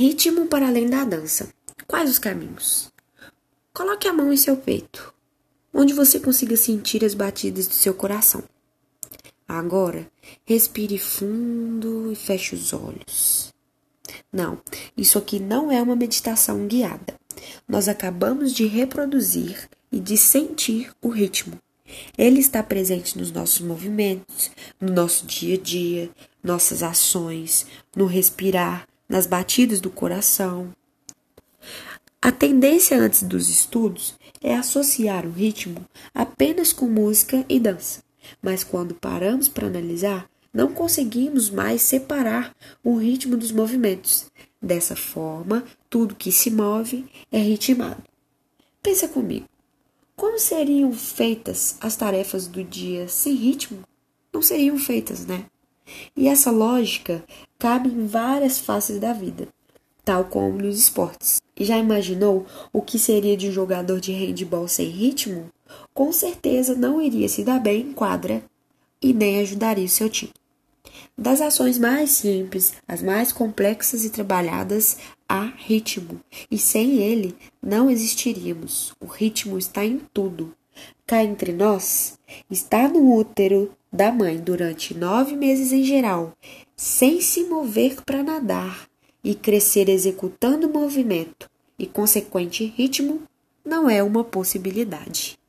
Ritmo para além da dança. Quais os caminhos? Coloque a mão em seu peito, onde você consiga sentir as batidas do seu coração. Agora, respire fundo e feche os olhos. Não, isso aqui não é uma meditação guiada. Nós acabamos de reproduzir e de sentir o ritmo. Ele está presente nos nossos movimentos, no nosso dia a dia, nossas ações, no respirar, nas batidas do coração. A tendência antes dos estudos é associar o ritmo apenas com música e dança, mas quando paramos para analisar, não conseguimos mais separar o ritmo dos movimentos. Dessa forma, tudo que se move é ritmado. Pensa comigo. Como seriam feitas as tarefas do dia sem ritmo? Não seriam feitas, né? E essa lógica cabe em várias faces da vida, tal como nos esportes. Já imaginou o que seria de um jogador de handball sem ritmo? Com certeza não iria se dar bem em quadra e nem ajudaria o seu time. Das ações mais simples às mais complexas e trabalhadas, há ritmo, e sem ele não existiríamos. O ritmo está em tudo. Cá entre nós, está no útero da mãe durante nove meses em geral, sem se mover para nadar e crescer executando movimento e consequente ritmo, não é uma possibilidade.